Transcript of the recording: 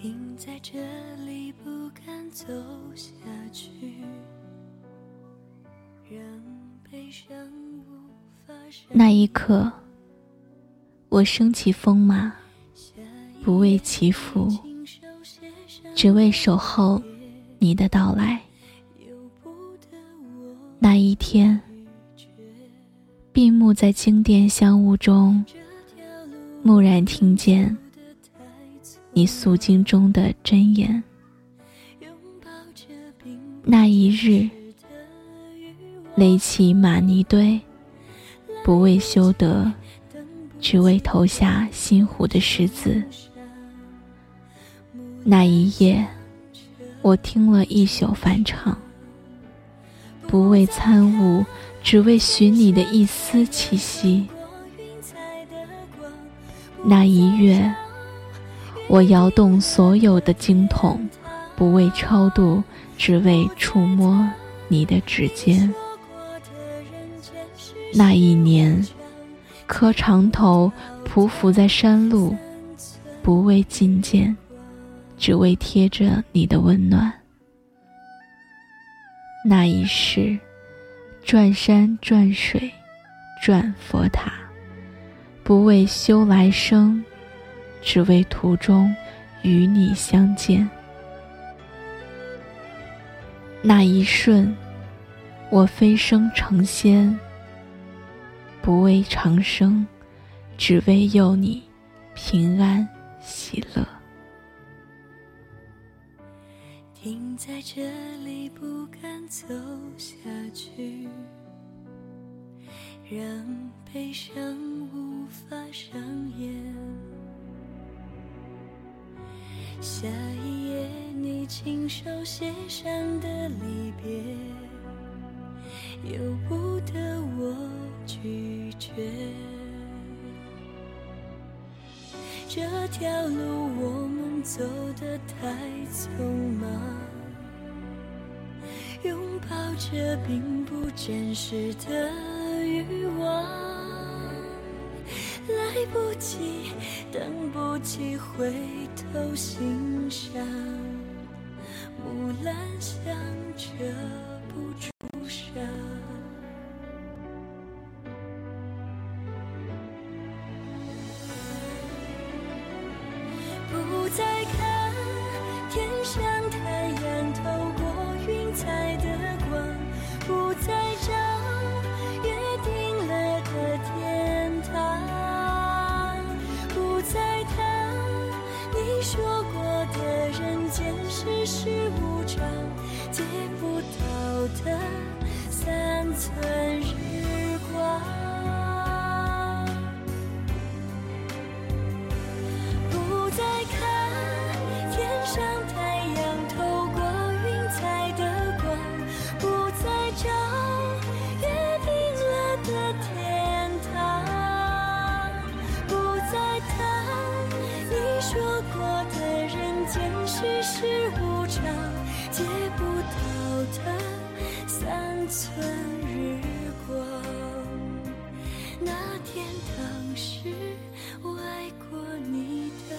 停在这里，不敢走下去，让悲伤无法那一刻，我升起风马，不为祈福，只为守候你的到来。那一天，闭目在经殿香雾中，蓦然听见你肃经中的真言。那一日，垒起玛尼堆，不为修德，只为投下心湖的石子。那一夜，我听了一宿梵唱。不为参悟，只为寻你的一丝气息。那一月，我摇动所有的经筒，不为超度，只为触摸你的指尖。那一年，磕长头匍匐在山路，不为觐见，只为贴着你的温暖。那一世，转山转水，转佛塔，不为修来生，只为途中与你相见。那一瞬，我飞升成仙，不为长生，只为佑你平安喜乐。停在这里，不敢走下去，让悲伤无法上演。下一页，你亲手写上的离别，由不得我拒绝。这条路我们走得太匆忙，拥抱着并不真实的欲望，来不及，等不及回头欣赏，木兰香遮不住伤。不再看天上太阳透过云彩你说过的人间世事无常，借不到的三寸日世事无常，借不到的三寸日光。那天当时我爱过你的